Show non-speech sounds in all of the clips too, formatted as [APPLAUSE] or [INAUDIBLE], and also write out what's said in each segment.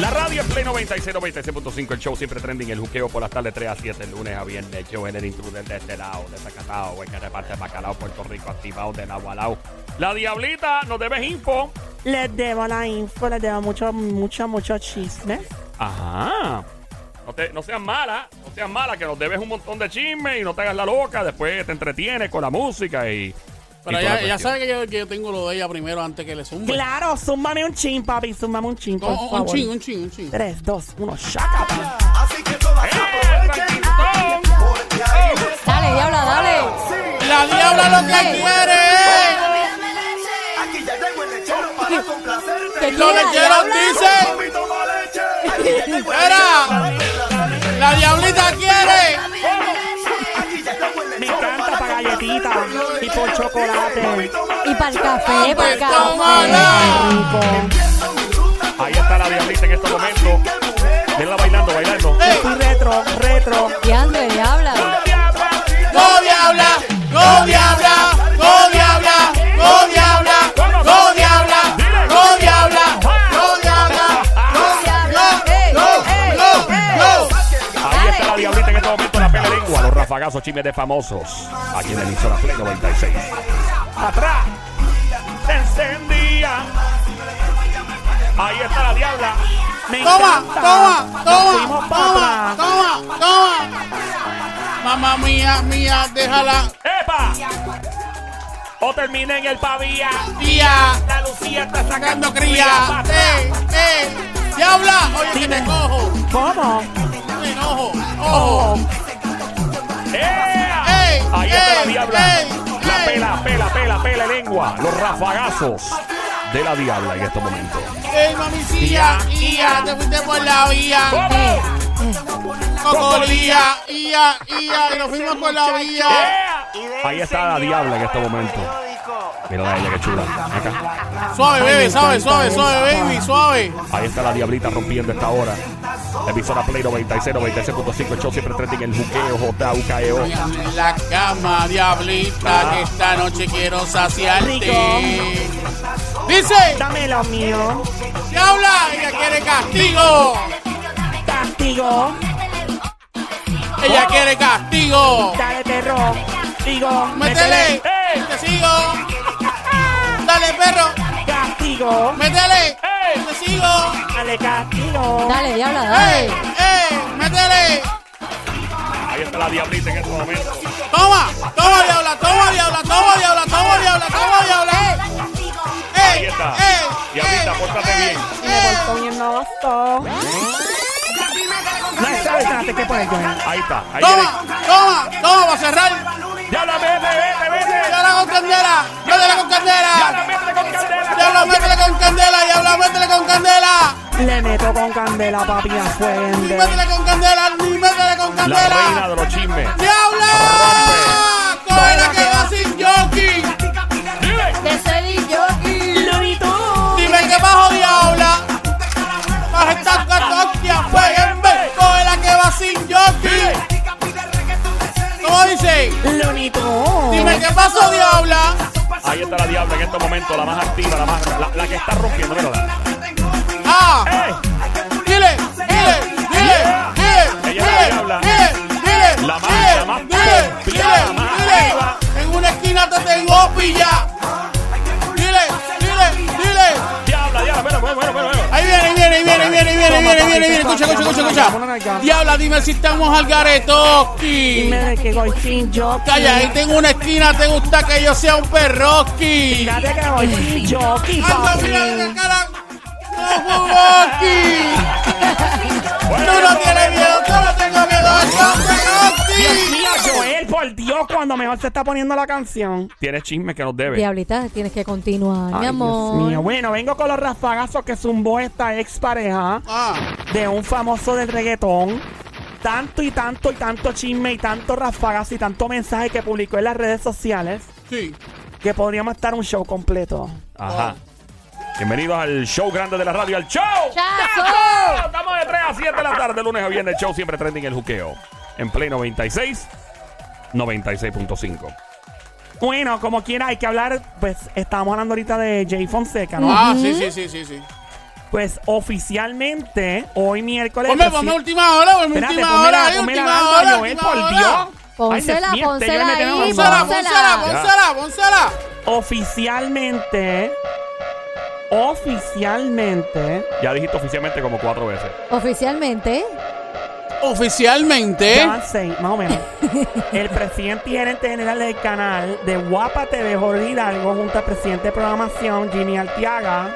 La radio en Play 96, 96.5, el show siempre trending, el juqueo por las tardes 3 a 7, el lunes a viernes, el show en el intruder de este lado, de Zacatao, güey, que reparte bacalao, Puerto Rico, activado de agua al lado. La Diablita, nos debes info. Les debo la info, les debo mucho, mucho, mucho chisme. Ajá. No, te, no seas mala, no seas mala, que nos debes un montón de chisme y no te hagas la loca, después te entretienes con la música y... Pero ella, la ella sabe que yo, que yo tengo lo de ella primero antes que le zumbe. Claro, zúmbame un chin, papi, zúmbame un chin, por No, un favor. chin, un chin, un chin. 3, 2, 1, shaka. Así que todas ¡Eh, aprovechen tranquilitón! porque ahí Dale, diabla, dale. La diabla lo que quiere Aquí ya llegó el lechero para [LAUGHS] complacerte. ¿Qué es. Los quiere, lecheros diabla? dicen. Mami, toma leche. Aquí ya llegó el Era. lechero para complacerte. La diablita y por chocolate. Y para el café, para el Tómala. café. Ahí está la Diablita en estos momentos. Venla bailando, bailando. Retro, retro. Diabla. ¡No diabla! ¡No diabla! ¡No diabla! ¡No diabla! ¡No diabla! ¡No diabla! ¡No diabla! ¡No diabla! Ey. ¡No! Ahí está la Diablita en este momento, la pele lengua, los rafagazos chismes de famosos. Aquí en el emisora Play 96. Atrás. Se encendía. Ahí está la Diabla. Me ¡Toma! encanta. ¡Toma! ¡Toma! ¡Toma! ¡Toma! ¡Toma! Mamá mía, mía, déjala. ¡Epa! O termina en el pavía. Tía, La Lucía está sacando cría. ¡Eh! ¡Eh! ¡Diabla! Oye, que te Dime. cojo. ¿Cómo? ¡Me enojo! ¡Ojo! ¡Ea! Ahí está la Diabla. La pela, pela, pela, pela lengua. Los rafagazos de la Diabla en estos momentos. ¡Ey, mamicilla! ¡Ia! ¡Te fuiste por la vía! ¿Cómo? ¡Cocolía! ¡Ia! ¡Ia! ¡Y nos fuimos por la vía! Ahí está la Diabla en estos momentos. Mira a ella, qué chula. Acá. Suave, bebé, suave, suave, suave, baby, suave. Ahí está la Diablita rompiendo esta hora. Emisora Play 96, 96.5. El show siempre trending el juqueo, J-U-K-E-O. En la cama, diablita, que esta noche quiero saciarte. Dice, Dame lo mío. diabla, ella quiere castigo. Castigo. Ella quiere castigo. Dale, perro. Digo, Métele, ¡Ey! te sigo. Dale, perro, Castigo. métele, ¡Ey! te sigo. Dale, castigo. Dale, diabla, ¡Ey, dale. ey, métele! Ahí está la Diablita en estos momentos. Toma, toma, diabla, toma, diabla, toma, diabla, toma, diabla, toma, diabla. Ahí ¡Ey, está. Diablita, pórtate bien. Me portó bien oso. No sabes, espérate, ¿qué Joel? Ahí está. Ahí viene. Toma, toma, toma, para cerrar. ¡Diabla, vete, vete, vete! Diabla con candela, métele con ¡Diabla, candela. métele con candela! Diabla, métele con candela, diabla, métele con candela. Le meto con candela, papi, a fuego. Métele con candela, ni métele con La reina candela. de los chismes. ¡Diabla! Coge la que dice? Lunito. Dime qué pasó, diabla. Ahí está la Diabla en estos momentos, la más activa, la más la, la que está rompiendo, mírala. Ah. ¡Eh! Dile, dile, dile, dile, Ella es la dile, diabla. dile, dile, La más- dile, la más dile, dile, la más dile. En una esquina te tengo pilla. Viene, viene. Escucha, escucha, escucha, escucha. Diabla, dime si estamos al garetoski. Dime de que voy sin jockey. Calla, ahí tengo una esquina, ¿te gusta que yo sea un? Fíjate que jockey, Anda, mira la cara. Por Dios, cuando mejor se está poniendo la canción. Tienes chismes que nos debe. Diablita, tienes que continuar, mi Ay, amor. Dios mío. Bueno, vengo con los rafagazos que zumbó esta expareja Ah, de un famoso del reggaetón. Tanto y tanto y tanto chisme y tanto rafagazo y tanto mensaje que publicó en las redes sociales sí. que podríamos estar un show completo. Ajá. Bienvenidos al show grande de la radio, al show. ¡Chazo! Estamos de 3 a 7 de la tarde, lunes a viernes, el show siempre trending el juqueo. En Play 96, 96.5. Bueno, como quiera, hay que hablar. Pues estábamos hablando ahorita de Jay Fonseca, ¿no? Ah, sí, sí, sí, sí, sí. Pues oficialmente, hoy miércoles. Ponme, presi- ponme última hora, ponme Espérate, última pónmela, hora, ahí, pónmela última algo, hora, Joel, última por hora. Dios. Pónsela, Ay, Dios mío, este pónsela Joel me tiene ahí, pónsela, pónsela, pónsela. Oficialmente. Oficialmente. Ya dijiste oficialmente como cuatro veces. Oficialmente. Oficialmente. más o menos. El presidente y gerente general del canal de Guapa TV, Jorge Hidalgo, junto al presidente de programación, Jimmy Altiaga,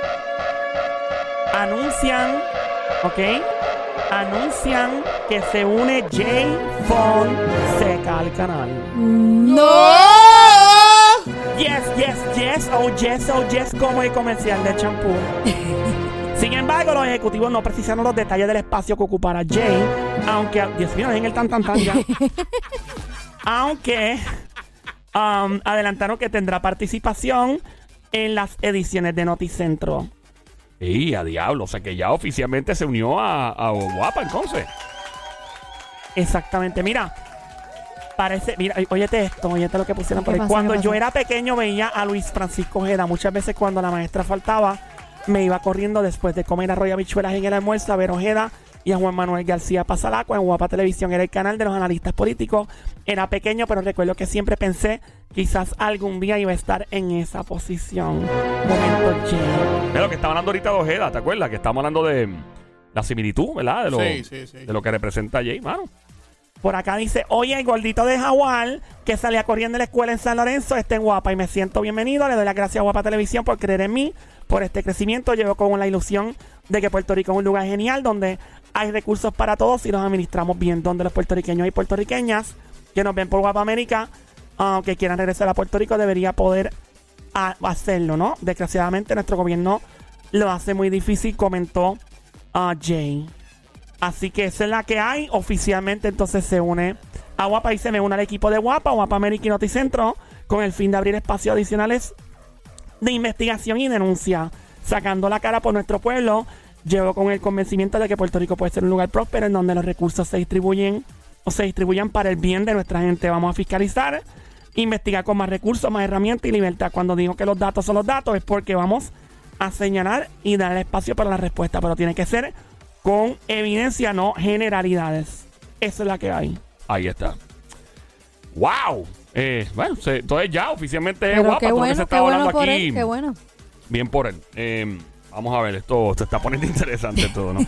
anuncian, ¿ok? Anuncian que se une Jay Fonseca al canal. ¡No! Yes, yes, yes, oh yes, oh yes, como el comercial de champú. [LAUGHS] Sin embargo, los ejecutivos no precisaron los detalles del espacio que ocupará Jay, aunque, Dios mío, en el tan tan tan ya. [LAUGHS] aunque um, adelantaron que tendrá participación en las ediciones de Noticentro. Y a diablo, o sea que ya oficialmente se unió a, a Guapa entonces. Exactamente, mira. Parece, mira, óyete esto, óyete lo que pusieron por ¿Qué ahí. pasa, Cuando yo era pequeño veía a Luis Francisco Ojeda. Muchas veces cuando la maestra faltaba, me iba corriendo después de comer arroz y habichuelas en el almuerzo a ver Ojeda y a Juan Manuel García Pasalaco en Guapa Televisión. Era el canal de los analistas políticos. Era pequeño, pero recuerdo que siempre pensé quizás algún día iba a estar en esa posición. Momento lo que estaba hablando ahorita de Ojeda, ¿te acuerdas? Que estamos hablando de la similitud, ¿verdad? De lo, Sí, sí, sí. De lo que representa Jay, mano. Por acá dice, oye, el gordito de Jaguar que salía corriendo de la escuela en San Lorenzo está en Guapa y me siento bienvenido. Le doy las gracias a Guapa Televisión por creer en mí, por este crecimiento. Llevo con la ilusión de que Puerto Rico es un lugar genial donde hay recursos para todos y los administramos bien, donde los puertorriqueños y puertorriqueñas que nos ven por Guapa América, ah, que quieran regresar a Puerto Rico, debería poder hacerlo, ¿no? Desgraciadamente nuestro gobierno lo hace muy difícil, comentó ah, Jay. Así que esa es la que hay. Oficialmente entonces se une a Guapa y se me une al equipo de Guapa, Guapa América y Noticentro, con el fin de abrir espacios adicionales de investigación y denuncia, sacando la cara por nuestro pueblo. Llevo con el convencimiento de que Puerto Rico puede ser un lugar próspero en donde los recursos se distribuyen o se distribuyan para el bien de nuestra gente. Vamos a fiscalizar, investigar con más recursos, más herramientas y libertad. Cuando digo que los datos son los datos es porque vamos a señalar y dar espacio para la respuesta, pero tiene que ser con evidencia, no generalidades. Esa es la que hay. Ahí está. ¡Wow! Eh, bueno, se- entonces ya oficialmente es Pero Guapa. qué todo lo que se bueno, está qué bueno hablando por aquí. él, qué bueno. Bien por él. Eh, vamos a ver, esto se está poniendo [LAUGHS] interesante todo, ¿no?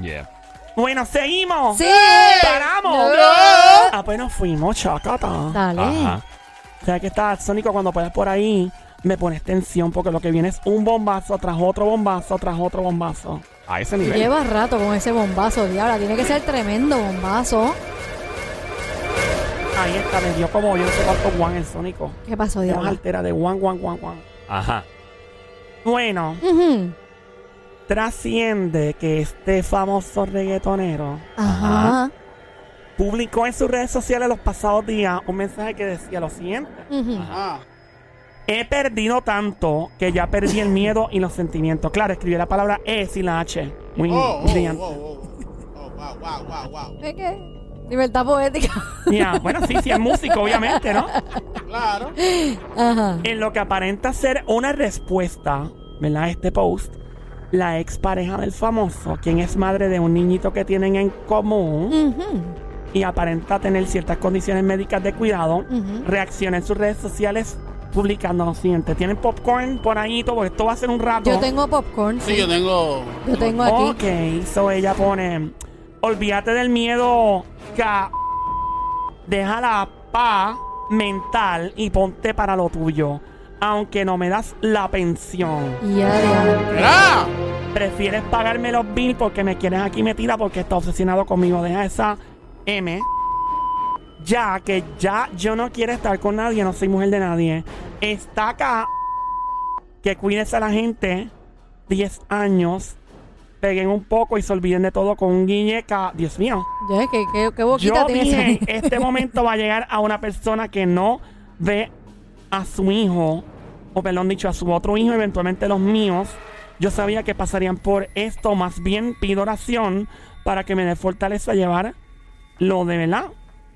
Yeah. Bueno, seguimos. ¡Sí! ¡Paramos! No. Ah, pues nos fuimos, chacata. Dale. Ajá. O sea que está Sónico cuando puedas por ahí, me pones tensión porque lo que viene es un bombazo tras otro bombazo tras otro bombazo. A ese nivel. Lleva rato con ese bombazo, diabla. Tiene que ser tremendo bombazo. Ahí está, me dio como yo no sé cuánto Juan el Sónico. ¿Qué pasó, Más diabla? altera de Juan, Juan, Juan, Juan. Ajá. Bueno, Ujú. trasciende que este famoso reggaetonero Ajá. publicó en sus redes sociales los pasados días un mensaje que decía lo siguiente. Ujú. Ah. He perdido tanto que ya perdí el miedo y los sentimientos. Claro, escribió la palabra E sin la H. Muy Oh, oh, brillante. oh, oh. Oh, wow, wow, wow, wow. Libertad poética. Ya, bueno, sí, sí, es músico, obviamente, ¿no? Claro. Ajá. En lo que aparenta ser una respuesta, ¿verdad? a Este post, la expareja del famoso, quien es madre de un niñito que tienen en común Ujú. y aparenta tener ciertas condiciones médicas de cuidado, reacciona en sus redes sociales publicando lo siguiente. ¿Tienen popcorn por ahí? Todo, porque esto va a ser un rato. Yo tengo popcorn. Sí, yo tengo. Yo tengo aquí. Ok, so ella pone, olvídate del miedo, ca deja la paz mental y ponte para lo tuyo. Aunque no me das la pensión. Ya. Prefieres pagarme los bills porque me quieres aquí metida porque estás obsesionado conmigo. Deja esa M. Ya que ya yo no quiero estar con nadie, no soy mujer de nadie. Está acá. Que cuides a la gente. 10 años. Peguen un poco y se olviden de todo con un guiñeca. Dios mío. Ya, ¿qué, qué, qué boquita Yo tiene dije, [LAUGHS] este momento va a llegar a una persona que no ve a su hijo, o perdón dicho, a su otro hijo, eventualmente los míos. Yo sabía que pasarían por esto, más bien pido oración para que me dé fortaleza a llevar lo de verdad.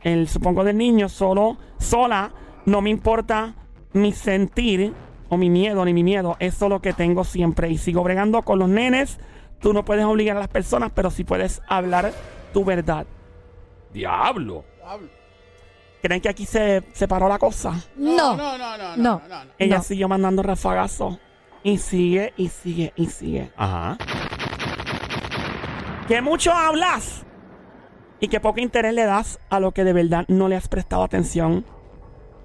El supongo del niño solo, sola, no me importa mi sentir o mi miedo ni mi miedo, es lo que tengo siempre y sigo bregando con los nenes Tú no puedes obligar a las personas, pero sí puedes hablar tu verdad. Diablo. Diablo. ¿Creen que aquí se, se paró la cosa? No. No, no, no, no. No. no, no. Ella No. siguió mandando rafagazos. Y sigue, y sigue, y sigue. Ajá. Que mucho hablas y que poco interés le das a lo que de verdad no le has prestado atención.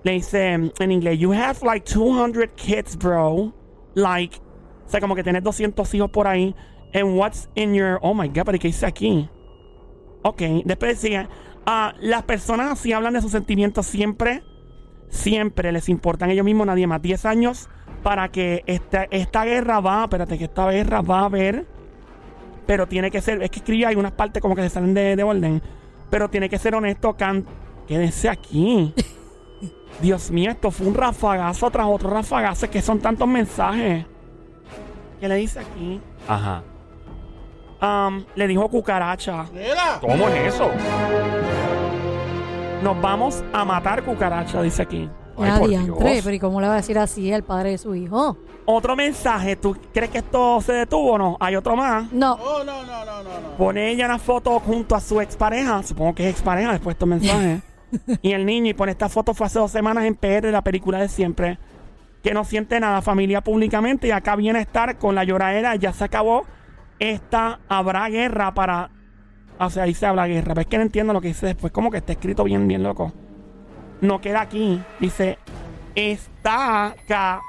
Le dice en inglés, you have like 200 kids, bro. Like, o sea, como que tienes 200 hijos por ahí. And what's in your... Oh my God, pero ¿qué dice aquí? Ok, después decía, ah, las personas así hablan de sus sentimientos siempre, siempre les importan ellos mismos, nadie más. 10 años para que esta, esta guerra va, espérate, que esta guerra va a haber pero tiene que ser, es que escribí hay unas partes como que se salen de, de orden, pero tiene que ser honesto, can, quédese aquí. [LAUGHS] Dios mío, esto fue un rafagazo tras otro rafagazo, es que son tantos mensajes. ¿Qué le dice aquí? Ajá. Um, le dijo cucaracha. Mira. ¿Cómo es eso? Nos vamos a matar cucaracha, dice aquí. Ay, Ya, por diantre, Dios. pero ¿y cómo le va a decir así el padre de su hijo? Otro mensaje, ¿tú crees que esto se detuvo o no? Hay otro más. No. Oh, no, no, no, no, no. Pone ella una foto junto a su expareja. Supongo que es expareja después de estos mensajes. [LAUGHS] y el niño, y pone esta foto fue hace dos semanas en PR, la película de siempre. Que no siente nada, familia públicamente. Y acá viene a estar con la lloradera. Ya se acabó. Esta habrá guerra para. O sea, ahí se habla guerra. Pero es que no entiendo lo que dice después. Como que está escrito bien, bien loco. No queda aquí. Dice. Está acá.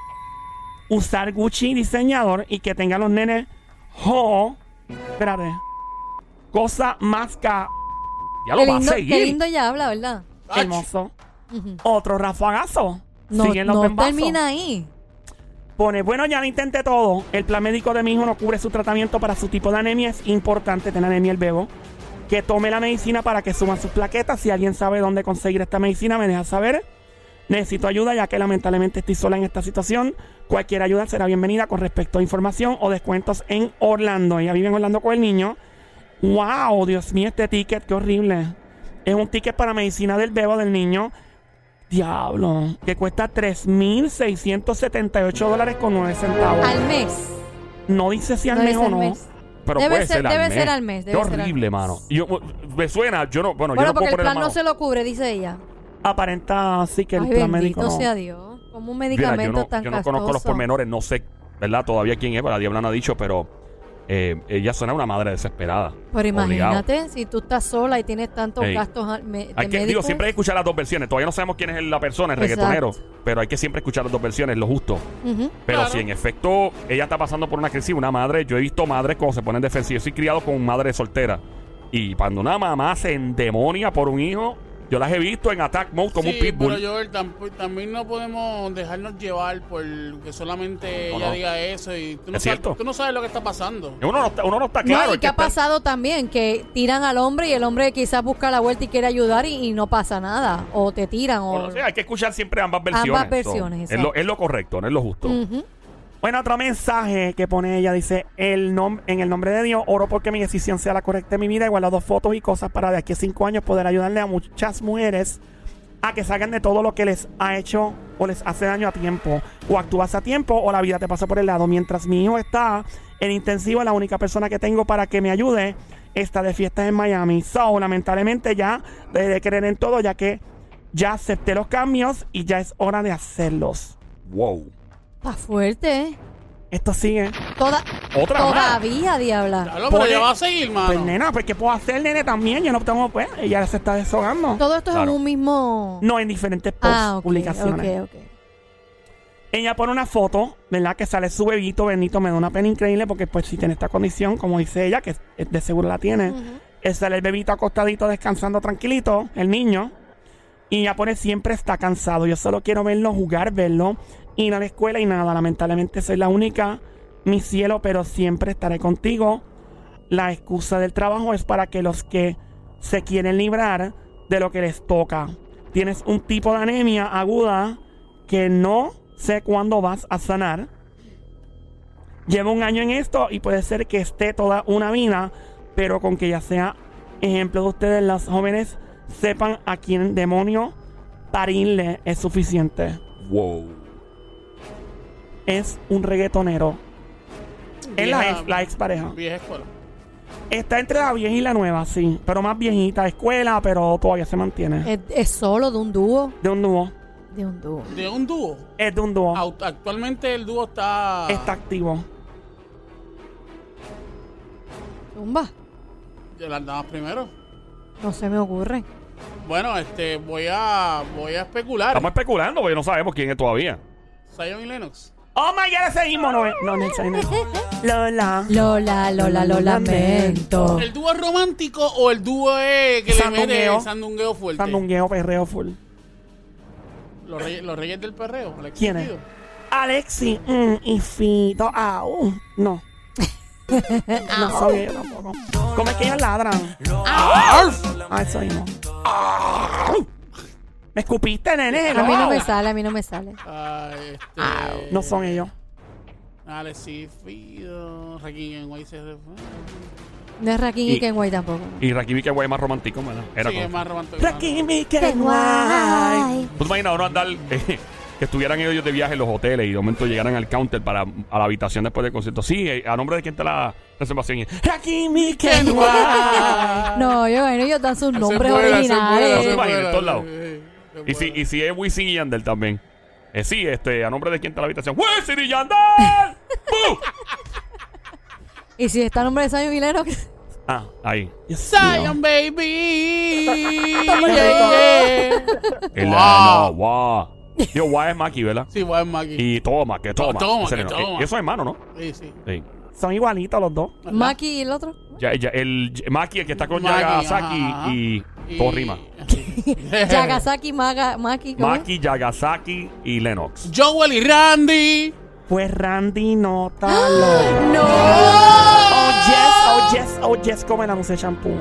Usar Gucci diseñador y que tengan los nenes. Jo. Espérate. Cosa más ca Ya lo Qué va a lindo, qué seguir. lindo ella habla, ¿verdad? Hermoso. Otro rafagazo. No, Siguen los no termina ahí. Pone, bueno, ya lo intenté todo. El plan médico de mi hijo no cubre su tratamiento para su tipo de anemia. Es importante tener anemia el bebo. Que tome la medicina para que suban sus plaquetas. Si alguien sabe dónde conseguir esta medicina, me deja saber. Necesito ayuda ya que lamentablemente estoy sola en esta situación. Cualquier ayuda será bienvenida con respecto a información o descuentos en Orlando. Ella vive en Orlando con el niño. ¡Wow! Dios mío, este ticket, qué horrible. Es un ticket para medicina del bebo del niño. Diablo. Que cuesta 3.678 dólares con 9 centavos. Al mes. No dice si al No mes o no. mes. Pero Debe puede ser- ser, al debe mes. ser al mes, debe Qué ser al horrible, mes. mano. Yo, me suena, yo no, bueno, yo no porque puedo el poner plan la no se lo cubre, dice ella. Aparenta sí que el Ay, plan médico no. sea Dios. Como un Mira, medicamento yo no, tan yo no conozco los pormenores, no sé, ¿verdad? Todavía quién es, la diabla no ha dicho, pero eh, ella suena una madre desesperada. Pero Obligado. imagínate, si tú estás sola y tienes tantos Ey. gastos me- de Hay que, digo, siempre hay que escuchar las dos versiones. Todavía no sabemos quién es la persona, el Exacto. reggaetonero. Pero hay que siempre escuchar las dos versiones, lo justo. Pero Claro. si en efecto ella está pasando por una crisis, una madre, yo he visto madres cuando se ponen defensivas. Yo soy criado con madre soltera. Y cuando una mamá se endemonia por un hijo, yo las he visto en attack mode como sí, un pitbull. Pero Joel, tamp- también no podemos dejarnos llevar por que solamente No, ella no. diga eso y tú no, Es sabes, cierto. tú no sabes lo que está pasando. Uno no está, uno no está claro. no, y es qué ha está- pasado también, que tiran al hombre y el hombre quizás busca la vuelta y quiere ayudar y, y no pasa nada. O te tiran o... Bueno, hay que escuchar siempre ambas versiones. Ambas versiones, So, es, lo, es lo correcto, no es lo justo. Ujú. Bueno, otro mensaje que pone ella dice, el en el nombre de Dios, oro porque mi decisión sea la correcta en mi vida, igual dos fotos y cosas para de aquí a cinco años poder ayudarle a muchas mujeres a que salgan de todo lo que les ha hecho o les hace daño a tiempo, o actúas a tiempo o la vida te pasa por el lado. Mientras mi hijo está en intensivo, la única persona que tengo para que me ayude está de fiestas en Miami. So, lamentablemente ya de creer en todo, ya que ya acepté los cambios y ya es hora de hacerlos. Wow. Está fuerte, ¿eh? Esto sigue. Toda, Otra más. todavía, diabla. Claro, pero ya va a seguir, mano. Pues nena, pues ¿qué puedo hacer, nene? También yo no tengo, pues, ella se está deshogando. Todo esto Claro. es en un mismo... No, en diferentes posts, ah, ok, publicaciones. ok, ok. Ella pone una foto, ¿verdad? Que sale su bebito, Benito, me da una pena increíble porque pues si tiene esta condición, como dice ella, que eh, de seguro la tiene, eh, sale el bebito acostadito, descansando tranquilito, el niño, y ella pone siempre está cansado, yo solo quiero verlo jugar, verlo, ir a la escuela y nada, lamentablemente soy la única, mi cielo, pero siempre estaré contigo. La excusa del trabajo es para que los que se quieren librar de lo que les toca. Tienes un tipo de anemia aguda que no sé cuándo vas a sanar. Llevo un año en esto y puede ser que esté toda una vida, pero con que ya sea ejemplo de ustedes, las jóvenes, sepan a quién demonio parirle es suficiente. Wow. Es un reggaetonero. Es la ex, la ex pareja. Vieja escuela. Está entre la vieja y la nueva, sí. Pero más viejita, escuela, pero todavía se mantiene. Es, es solo de un dúo. De un dúo. De un dúo. De un dúo. Es de un dúo. Actualmente el dúo está. Está activo. Zumba. De las damas primero. No se me ocurre. Bueno, este, voy a, voy a especular. Estamos especulando porque no sabemos quién es todavía. Zion y Lennox. Oh my god, ese mismo no es. No, no es no. Lola. Lola, Lola, lo lamento. ¿El dúo es romántico o el dúo es que le mete Sandungueo. fuerte? Sandungueo, perreo full. Los reyes, los reyes del perreo. ¿Quién es? Fido. Alexi mm, y Fito. Ah, uh, no. [LAUGHS] no soy yo tampoco. ¿Cómo es que ellos ladran? Ah, eso mismo. ¿Me escupiste, nene? A mí no me sale, a mí no me sale. Ay, este, No son ellos. Alex sí, Fido. Rakim en White se. No es Rakim y, Y- Kenway tampoco. Y Rakim que es más romántico, ¿verdad? Era Sí, como- es más romántico. Rakimi, guay. ¿Tú te imaginas uno andar, eh, que estuvieran ellos de viaje en los hoteles y de momento llegaran al counter para a la habitación después del concierto? Sí, eh, a nombre de quién está la reservación. Y, Rakimi, guay. [LAUGHS] No, yo bueno, ellos dan sus nombres No se originales. esa imagina, es en todos lados. Es y, si, y si es Wisin y Yandel también. Eh, sí, este, a nombre de quién está la habitación. ¡Wisin y Yandel! [LAUGHS] Y si está el nombre de y Lennox, [LAUGHS] Ah, ahí. Zion, baby. Yeah. El, Wow. No, wow. Digo, guau es Maki, ¿verdad? Sí, voy a Maki. Y toma, que toma. Toma, que no- toma. y Eso es hermano, ¿no? Sí, sí. Sí. Son igualitos los dos. ¿Verdad? Maki y el otro. Ya, ya, el Maki, el que está con Maki, Yagasaki ajá, ajá. y, Y- todo rima. [LAUGHS] Yagasaki, Maga, Maki. ¿cómo es? Maki, Yagasaki y Lennox. Joel y Randy. Pues Randy Nótalo. ¡No! Oh yes, oh yes, oh yes, como el anuncio de champú.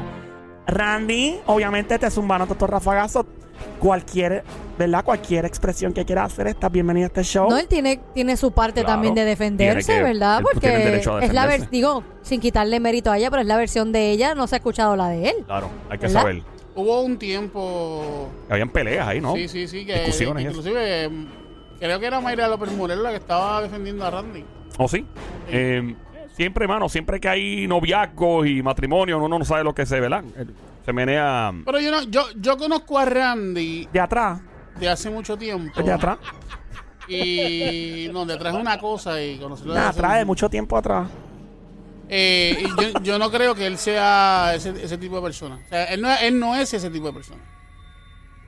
Randy, obviamente te zumbando estos rafagazos. Cualquier, ¿verdad? Cualquier expresión que quieras hacer, estás bienvenido a este show. No, él tiene, tiene su parte Claro. también de defenderse, Tiene que- ¿verdad? él Porque derecho a es la defenderse. versión, digo, sin quitarle mérito a ella, pero es la versión de ella, no se ha escuchado la de él. Claro, hay que ¿Verdad? saber. Hubo un tiempo. Habían peleas ahí, ¿no? Sí, sí, sí. Que, Discusiones inclusive, mm, creo que era Mayra López Morel la que estaba defendiendo a Randy. ¿O sí? Eh, siempre, hermano, siempre que hay noviazgos y matrimonio, uno no sabe lo que se, ¿verdad? Eh, Se menea... Pero yo no, yo, yo conozco a Randy De atrás, de hace mucho tiempo. de atrás. Y no, de atrás es una cosa y conocerlo De atrás, de mucho tiempo atrás. Eh, y yo, yo no creo que él sea ese, ese tipo de persona. O sea, él no, él no es ese tipo de persona.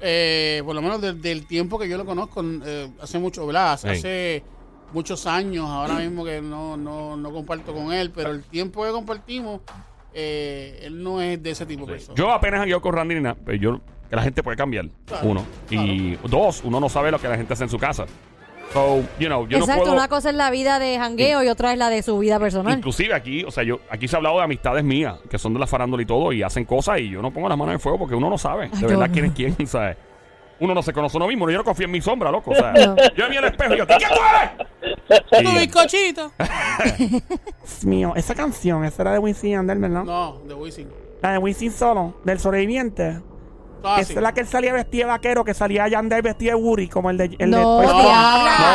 Eh, por lo menos desde el tiempo que yo lo conozco, eh, hace mucho, ¿verdad? Hace, muchos años, ahora mismo que no, no, no comparto con él, pero el tiempo que compartimos, eh, él no es de ese tipo de persona. Yo apenas han con Randy ni nada, pero yo... Que la gente puede cambiar, Claro, uno. Y dos, uno no sabe lo que la gente hace en su casa. So, you know, yo Exacto, no puedo... una cosa es la vida de jangueo y otra es la de su vida personal. Inclusive aquí, o sea, yo aquí se ha hablado de amistades mías, que son de la farándula y todo, y hacen cosas y yo no pongo las manos en el fuego porque uno no sabe, de Ay, verdad, quién es quién, [LAUGHS] ¿sabes? Uno no se conoce a uno mismo, yo no confío en mi sombra, loco, o sea, No. yo vi el espejo y yo, ¿quién tú eres? ¡Tu bizcochito! [LAUGHS] Dios mío, esa canción, esa era de Wisin y Yandel, ¿verdad? No, de Wisin. La de Wisin solo, del sobreviviente. Ah, es la que él salía vestido de vaquero, que salía Yandel vestido de Woody, como el de... El no, de no, no,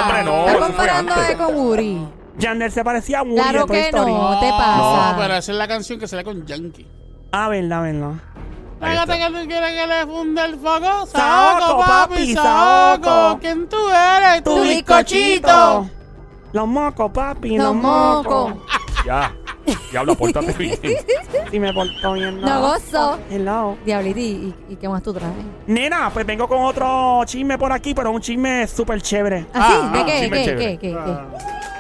hombre, no, antes. de con Uri. Yandel se parecía a Woody Claro de Toy que Story. no, te No, pasa. pero esa es la canción que sale con Yankee. Ah, verdad, verdad. Está. Fíjate que tú quieres que le funde el fuego. Saoco, papi, saoco. ¿Quién tú eres? Tu bizcochito. Los mocos, papi, Los los, mocos. mocos. Ya, [LAUGHS] diablo, pórtate bien. Si me porto bien, No gozo. Hello. Diabliti, ¿y, y qué más tú traes? Nena, pues vengo con otro chisme por aquí, pero un chisme súper chévere. ¿Ah, sí? Ah, ¿De ah, qué? chisme ¿Qué, chévere. qué, qué, qué?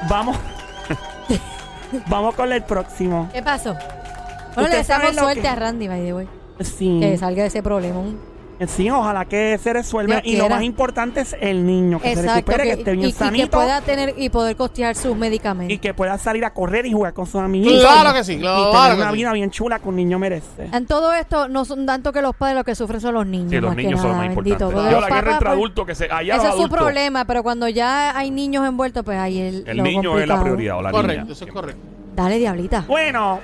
Vamos. [LAUGHS] Vamos con el próximo. ¿Qué pasó? Bueno, le deseamos lo suerte que- a Randy, by the way. Sí. Que salga de ese problema. Sí, ojalá que se resuelva. Y lo más importante es el niño, que se recupere, que, que- esté bien y, y que sanito pueda tener y poder costear sus medicamentos. y que pueda salir a correr y jugar con sus amiguitos. Claro que sí, y claro tener que una sí. vida bien chula que un niño merece. En todo esto, no son tanto que los padres los que sufren son los niños. Sí, los más que niños son los más importantes. Yo la guerra entre pues, adultos que se allá Ese es su problema, pero cuando ya hay niños envueltos, pues ahí el, El lo niño es la prioridad o la Correcto, niña. eso es correcto. Dale, diablita. Bueno,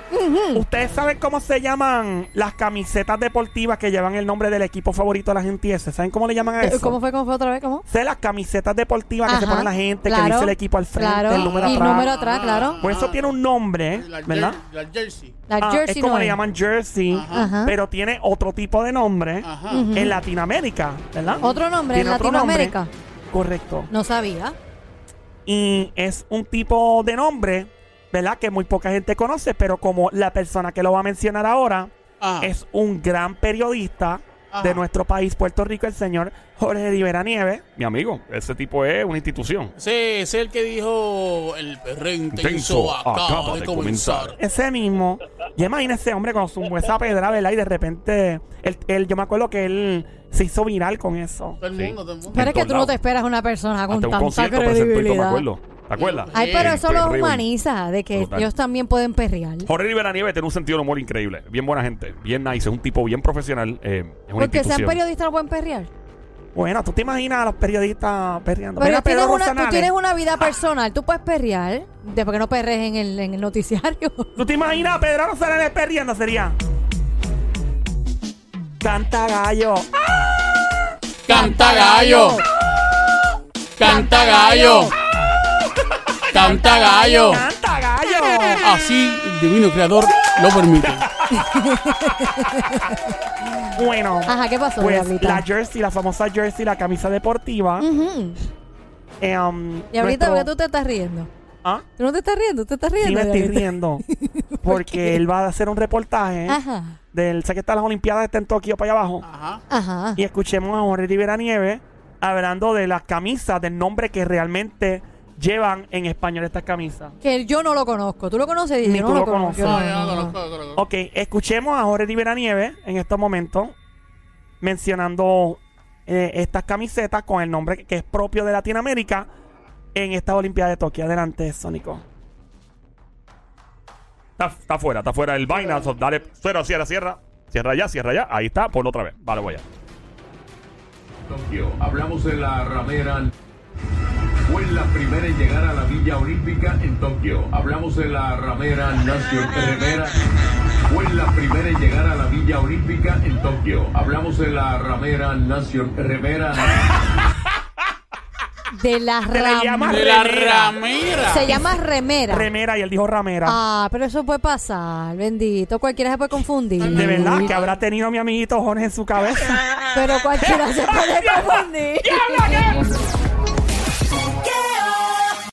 ustedes saben cómo se llaman las camisetas deportivas que llevan el nombre del equipo favorito de la gente. y ese? ¿Saben cómo le llaman a eso? Eh, ¿Cómo fue? ¿Cómo fue otra vez? ¿Cómo? Sé las camisetas deportivas que se Ajá, ponen la gente, que claro, dice el equipo al frente, claro, el número y atrás. número atrás, claro. Pues eso tiene un nombre, La, jer- ¿verdad? la jersey. La Ah, jersey es como no le es. llaman jersey, Ajá. pero tiene otro tipo de nombre Ajá. Ujú. en Latinoamérica, ¿verdad? ¿Otro nombre en Tiene otro nombre. Latinoamérica? Correcto. No sabía. Y es un tipo de nombre, ¿verdad? Que muy poca gente conoce, pero como la persona que lo va a mencionar ahora Ajá. es un gran periodista Ajá. de nuestro país, Puerto Rico, el señor Jorge Rivera Nieves. Mi amigo, ese tipo es una institución. Ese es el que dijo el perreo intenso Intenso acaba, de comenzar. Ese mismo. Ya imagínese, hombre, con su esa pedra, ¿verdad? Y de repente, él, él- yo me acuerdo que él se hizo viral con eso. Todo el Sí. mundo, todo el mundo. Pero es que tú no te esperas una persona con Hasta un tanta concierto presentó y me credibilidad. acuerdo. ¿Te acuerdas? Ay, pero eso perreo. humaniza, de que ellos también pueden perrear. Jorge Rivera Nieves tiene un sentido de humor increíble. Bien buena gente. Bien nice. Es un tipo bien profesional. eh, es una Porque sean institución. periodistas no pueden perrear. Bueno, tú te imaginas a los periodistas perreando. Pero Mira, tienes Pedro una, tú Rosanales. tienes una vida personal, tú puedes perrear. Después que no perres en el, en el noticiario. [LAUGHS] ¿Tú te imaginas a Pedro Rosanales perreando? Sería. Canta gallo. Canta gallo. Canta gallo. Canta gallo. Canta gallo. Así el divino creador lo permite. Bueno, Ajá, ¿qué pasó, pues Diablita? la jersey, la famosa jersey, la camisa deportiva. Ujú. eh, um, Y ahorita, nuestro- ¿por qué tú te estás riendo? ¿Ah? ¿Tú no te estás riendo? ¿Tú te estás riendo? Sí, me estoy Diablita? riendo. [LAUGHS] Porque él va a hacer un reportaje Ajá, del. Sé que está las Olimpiadas, está en Tokio para allá abajo. Ajá. ajá. Y escuchemos a Jorge Rivera Nieves hablando de las camisas, del nombre que realmente llevan en español estas camisas. Que yo no lo conozco. ¿Tú lo conoces? Ni Yo tú no lo conozco. conoces. Yo No, no, yo no no, no. conozco. Ok, escuchemos a Jorge Rivera Nieves en estos momentos mencionando eh, estas camisetas con el nombre que es propio de Latinoamérica en esta Olimpiada de Tokio. Adelante, Sónico. Está, está fuera, está fuera el vaina. so, dale, cierra, cierra, cierra. Cierra ya, cierra ya. Ahí está, ponlo otra vez. Vale, voy a. Tokio. Hablamos de la ramera. Fue la primera en llegar a la Villa Olímpica en Tokio. Hablamos de la ramera Nación Rivera. Fue la primera en llegar a la Villa Olímpica en Tokio. Hablamos de la ramera Nación Rivera. De la Se le ram- llama De la ramera. Se llama remera. Remera y él dijo ramera. Ah, pero eso puede pasar, bendito. Cualquiera se puede confundir. De verdad que habrá tenido mi amiguito Jorge en su cabeza. Pero cualquiera se puede [LAUGHS] confundir.